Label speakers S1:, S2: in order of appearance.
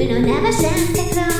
S1: 差し上げましょう